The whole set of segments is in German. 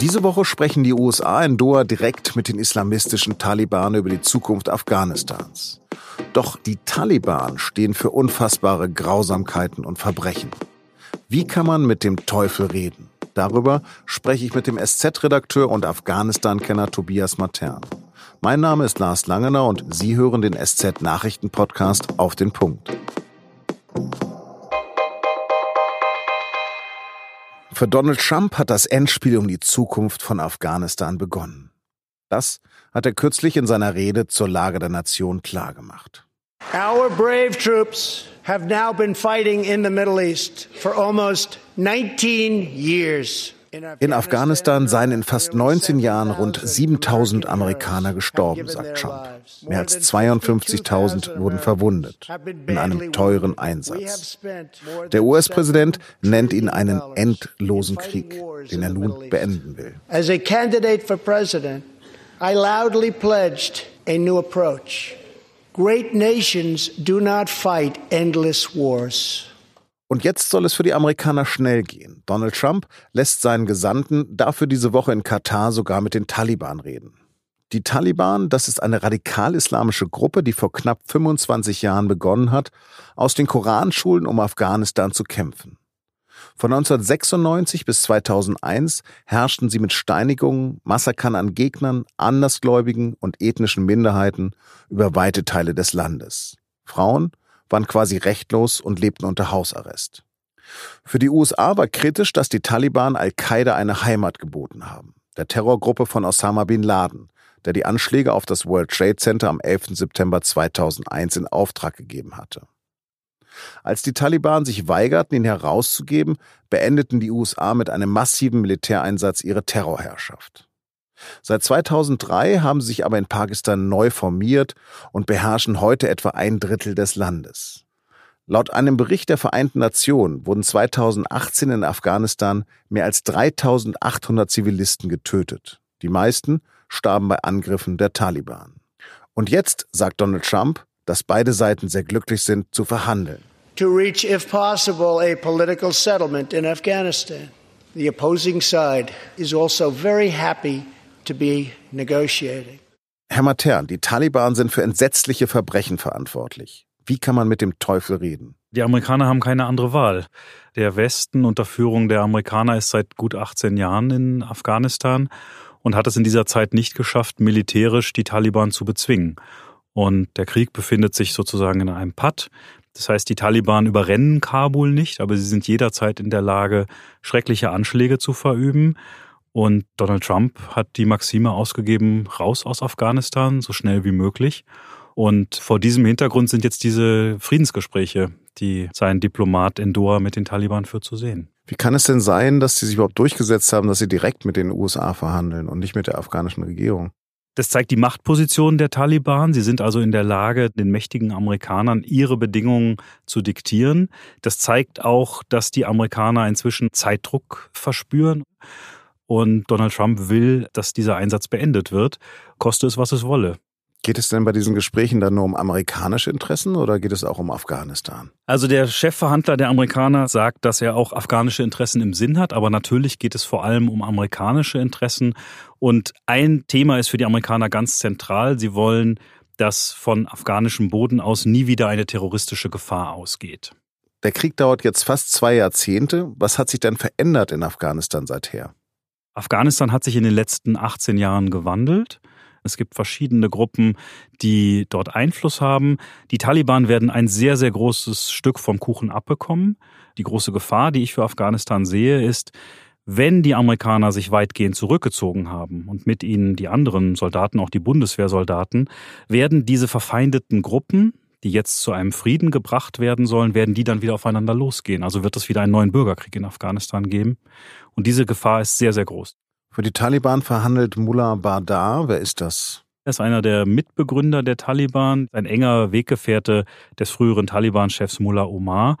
Diese Woche sprechen die USA in Doha direkt mit den islamistischen Taliban über die Zukunft Afghanistans. Doch die Taliban stehen für unfassbare Grausamkeiten und Verbrechen. Wie kann man mit dem Teufel reden? Darüber spreche ich mit dem SZ-Redakteur und Afghanistan-Kenner Tobias Matern. Mein Name ist Lars Langener und Sie hören den SZ-Nachrichten-Podcast auf den Punkt. Für Donald Trump hat das Endspiel um die Zukunft von Afghanistan begonnen. Das hat er kürzlich in seiner Rede zur Lage der Nation klargemacht. Our brave troops have now been fighting in the Middle East for almost 19 years. In Afghanistan seien in fast 19 Jahren rund 7000 Amerikaner gestorben, sagt Trump. Mehr als 52.000 wurden verwundet in einem teuren Einsatz. Der US-Präsident nennt ihn einen endlosen Krieg, den er nun beenden will. As a candidate for president, I loudly pledged a new approach. Great nations do not fight endless wars. Und jetzt soll es für die Amerikaner schnell gehen. Donald Trump lässt seinen Gesandten dafür diese Woche in Katar sogar mit den Taliban reden. Die Taliban, das ist eine radikal-islamische Gruppe, die vor knapp 25 Jahren begonnen hat, aus den Koranschulen um Afghanistan zu kämpfen. Von 1996 bis 2001 herrschten sie mit Steinigungen, Massakern an Gegnern, Andersgläubigen und ethnischen Minderheiten über weite Teile des Landes. Frauen waren quasi rechtlos und lebten unter Hausarrest. Für die USA war kritisch, dass die Taliban Al-Qaida eine Heimat geboten haben, der Terrorgruppe von Osama bin Laden, der die Anschläge auf das World Trade Center am 11. September 2001 in Auftrag gegeben hatte. Als die Taliban sich weigerten, ihn herauszugeben, beendeten die USA mit einem massiven Militäreinsatz ihre Terrorherrschaft. Seit 2003 haben sie sich aber in Pakistan neu formiert und beherrschen heute etwa ein Drittel des Landes. Laut einem Bericht der Vereinten Nationen wurden 2018 in Afghanistan mehr als 3800 Zivilisten getötet. Die meisten starben bei Angriffen der Taliban. Und jetzt sagt Donald Trump, dass beide Seiten sehr glücklich sind, zu verhandeln. To reach, if possible, a political settlement in Afghanistan. The opposing side is also very happy. Herr Matern, die Taliban sind für entsetzliche Verbrechen verantwortlich. Wie kann man mit dem Teufel reden? Die Amerikaner haben keine andere Wahl. Der Westen unter Führung der Amerikaner ist seit gut 18 Jahren in Afghanistan und hat es in dieser Zeit nicht geschafft, militärisch die Taliban zu bezwingen. Und der Krieg befindet sich sozusagen in einem Patt. Das heißt, die Taliban überrennen Kabul nicht, aber sie sind jederzeit in der Lage, schreckliche Anschläge zu verüben. Und Donald Trump hat die Maxime ausgegeben, raus aus Afghanistan, so schnell wie möglich. Und vor diesem Hintergrund sind jetzt diese Friedensgespräche, die sein Diplomat in Doha mit den Taliban führt, zu sehen. Wie kann es denn sein, dass sie sich überhaupt durchgesetzt haben, dass sie direkt mit den USA verhandeln und nicht mit der afghanischen Regierung? Das zeigt die Machtposition der Taliban. Sie sind also in der Lage, den mächtigen Amerikanern ihre Bedingungen zu diktieren. Das zeigt auch, dass die Amerikaner inzwischen Zeitdruck verspüren. Und Donald Trump will, dass dieser Einsatz beendet wird, koste es, was es wolle. Geht es denn bei diesen Gesprächen dann nur um amerikanische Interessen oder geht es auch um Afghanistan? Also der Chefverhandler der Amerikaner sagt, dass er auch afghanische Interessen im Sinn hat, aber natürlich geht es vor allem um amerikanische Interessen. Und ein Thema ist für die Amerikaner ganz zentral. Sie wollen, dass von afghanischem Boden aus nie wieder eine terroristische Gefahr ausgeht. Der Krieg dauert jetzt fast zwei Jahrzehnte. Was hat sich denn verändert in Afghanistan seither? Afghanistan hat sich in den letzten 18 Jahren gewandelt. Es gibt verschiedene Gruppen, die dort Einfluss haben. Die Taliban werden ein sehr, sehr großes Stück vom Kuchen abbekommen. Die große Gefahr, die ich für Afghanistan sehe, ist, wenn die Amerikaner sich weitgehend zurückgezogen haben und mit ihnen die anderen Soldaten, auch die Bundeswehrsoldaten, werden diese verfeindeten Gruppen, die jetzt zu einem Frieden gebracht werden sollen, werden die dann wieder aufeinander losgehen. Also wird es wieder einen neuen Bürgerkrieg in Afghanistan geben. Und diese Gefahr ist sehr, sehr groß. Für die Taliban verhandelt Mullah Bardar. Wer ist das? Er ist einer der Mitbegründer der Taliban, ein enger Weggefährte des früheren Taliban-Chefs Mullah Omar.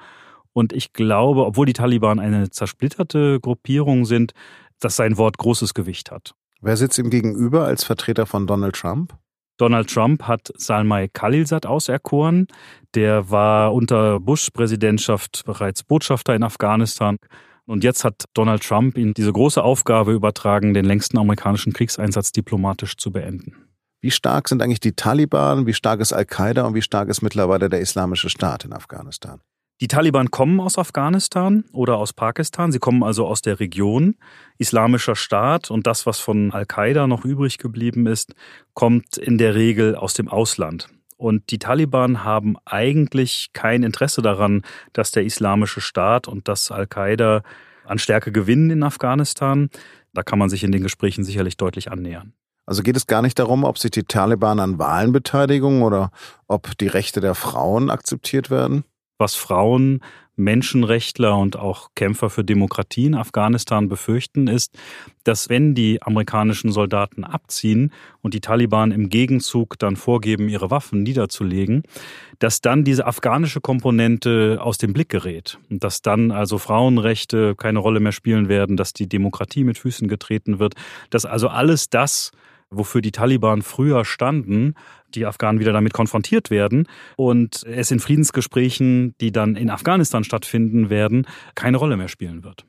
Und ich glaube, obwohl die Taliban eine zersplitterte Gruppierung sind, dass sein Wort großes Gewicht hat. Wer sitzt ihm gegenüber als Vertreter von Donald Trump? Donald Trump hat Salmai Khalilzad auserkoren. Der war unter Bush-Präsidentschaft bereits Botschafter in Afghanistan Und jetzt hat Donald Trump ihnen diese große Aufgabe übertragen, den längsten amerikanischen Kriegseinsatz diplomatisch zu beenden. Wie stark sind eigentlich die Taliban, wie stark ist Al-Qaida und wie stark ist mittlerweile der Islamische Staat in Afghanistan? Die Taliban kommen aus Afghanistan oder aus Pakistan. Sie kommen also aus der Region. Islamischer Staat und das, was von Al-Qaida noch übrig geblieben ist, kommt in der Regel aus dem Ausland. Und die Taliban haben eigentlich kein Interesse daran, dass der Islamische Staat und das Al-Qaida an Stärke gewinnen in Afghanistan. Da kann man sich in den Gesprächen sicherlich deutlich annähern. Also geht es gar nicht darum, ob sich die Taliban an Wahlen beteiligen oder ob die Rechte der Frauen akzeptiert werden? Was Frauen Menschenrechtler und auch Kämpfer für Demokratie in Afghanistan befürchten, ist, dass wenn die amerikanischen Soldaten abziehen und die Taliban im Gegenzug dann vorgeben, ihre Waffen niederzulegen, dass dann diese afghanische Komponente aus dem Blick gerät und dass dann also Frauenrechte keine Rolle mehr spielen werden, dass die Demokratie mit Füßen getreten wird, dass also alles das, wofür die Taliban früher standen, die Afghanen wieder damit konfrontiert werden und es in Friedensgesprächen, die dann in Afghanistan stattfinden werden, keine Rolle mehr spielen wird.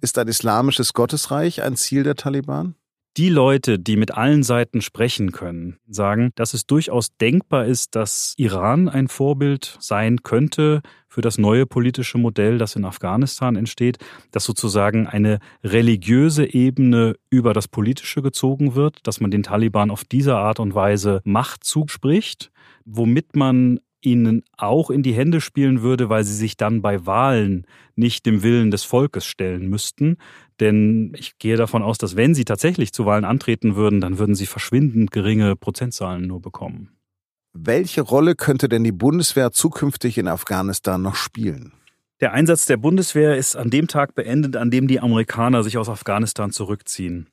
Ist ein islamisches Gottesreich ein Ziel der Taliban? Die Leute, die mit allen Seiten sprechen können, sagen, dass es durchaus denkbar ist, dass Iran ein Vorbild sein könnte für das neue politische Modell, das in Afghanistan entsteht, dass sozusagen eine religiöse Ebene über das Politische gezogen wird, dass man den Taliban auf diese Art und Weise Macht zuspricht, womit man ihnen auch in die Hände spielen würde, weil sie sich dann bei Wahlen nicht dem Willen des Volkes stellen müssten. Denn ich gehe davon aus, dass wenn sie tatsächlich zu Wahlen antreten würden, dann würden sie verschwindend geringe Prozentzahlen nur bekommen. Welche Rolle könnte denn die Bundeswehr zukünftig in Afghanistan noch spielen? Der Einsatz der Bundeswehr ist an dem Tag beendet, an dem die Amerikaner sich aus Afghanistan zurückziehen.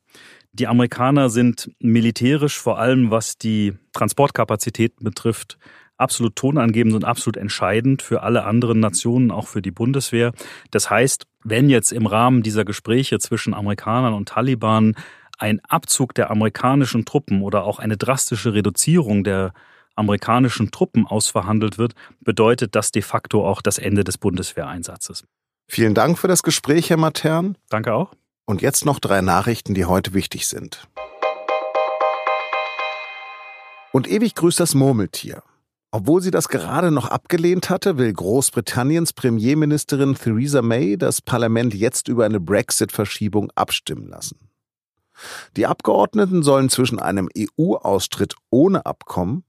Die Amerikaner sind militärisch, vor allem was die Transportkapazitäten betrifft, absolut tonangebend und absolut entscheidend für alle anderen Nationen, auch für die Bundeswehr. Das heißt, wenn jetzt im Rahmen dieser Gespräche zwischen Amerikanern und Taliban ein Abzug der amerikanischen Truppen oder auch eine drastische Reduzierung der amerikanischen Truppen ausverhandelt wird, bedeutet das de facto auch das Ende des Bundeswehreinsatzes. Vielen Dank für das Gespräch, Herr Matern. Danke auch. Und jetzt noch drei Nachrichten, die heute wichtig sind. Und ewig grüßt das Murmeltier. Obwohl sie das gerade noch abgelehnt hatte, will Großbritanniens Premierministerin Theresa May das Parlament jetzt über eine Brexit-Verschiebung abstimmen lassen. Die Abgeordneten sollen zwischen einem EU-Austritt ohne Abkommen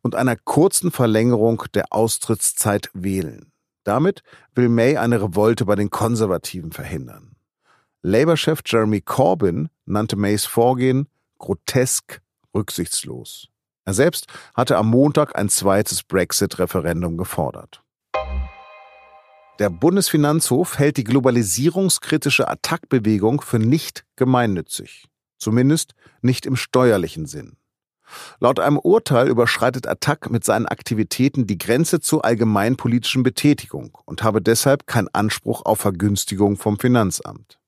und einer kurzen Verlängerung der Austrittszeit wählen. Damit will May eine Revolte bei den Konservativen verhindern. Labour-Chef Jeremy Corbyn nannte Mays Vorgehen grotesk rücksichtslos. Er selbst hatte am Montag ein zweites Brexit-Referendum gefordert. Der Bundesfinanzhof hält die globalisierungskritische Attackbewegung für nicht gemeinnützig. Zumindest nicht im steuerlichen Sinn. Laut einem Urteil überschreitet Attac mit seinen Aktivitäten die Grenze zur allgemeinpolitischen Betätigung und habe deshalb keinen Anspruch auf Vergünstigung vom Finanzamt.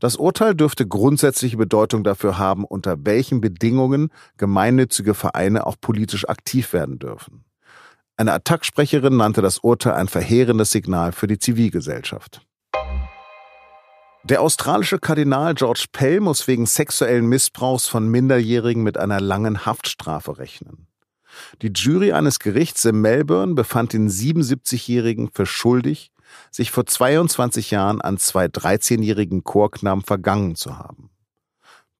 Das Urteil dürfte grundsätzliche Bedeutung dafür haben, unter welchen Bedingungen gemeinnützige Vereine auch politisch aktiv werden dürfen. Eine Attacksprecherin nannte das Urteil ein verheerendes Signal für die Zivilgesellschaft. Der australische Kardinal George Pell muss wegen sexuellen Missbrauchs von Minderjährigen mit einer langen Haftstrafe rechnen. Die Jury eines Gerichts in Melbourne befand den 77-Jährigen für schuldig, sich vor 22 Jahren an zwei 13-jährigen Chorknaben vergangen zu haben.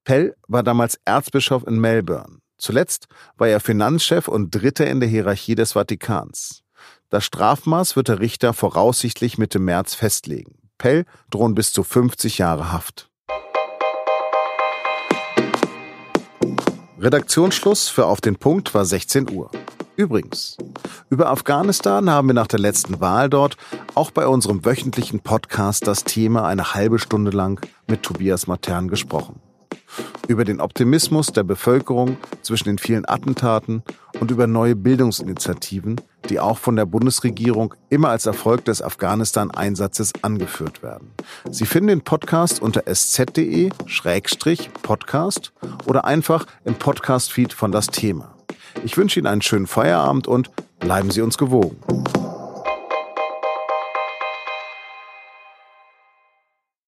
Pell war damals Erzbischof in Melbourne. Zuletzt war er Finanzchef und Dritter in der Hierarchie des Vatikans. Das Strafmaß wird der Richter voraussichtlich Mitte März festlegen. Pell drohen bis zu 50 Jahre Haft. Redaktionsschluss für Auf den Punkt war 16 Uhr. Übrigens, über Afghanistan haben wir nach der letzten Wahl dort auch bei unserem wöchentlichen Podcast das Thema eine halbe Stunde lang mit Tobias Matern gesprochen. Über den Optimismus der Bevölkerung zwischen den vielen Attentaten und über neue Bildungsinitiativen, die auch von der Bundesregierung immer als Erfolg des Afghanistan-Einsatzes angeführt werden. Sie finden den Podcast unter sz.de-podcast oder einfach im Podcast-Feed von das Thema. Ich wünsche Ihnen einen schönen Feierabend und bleiben Sie uns gewogen.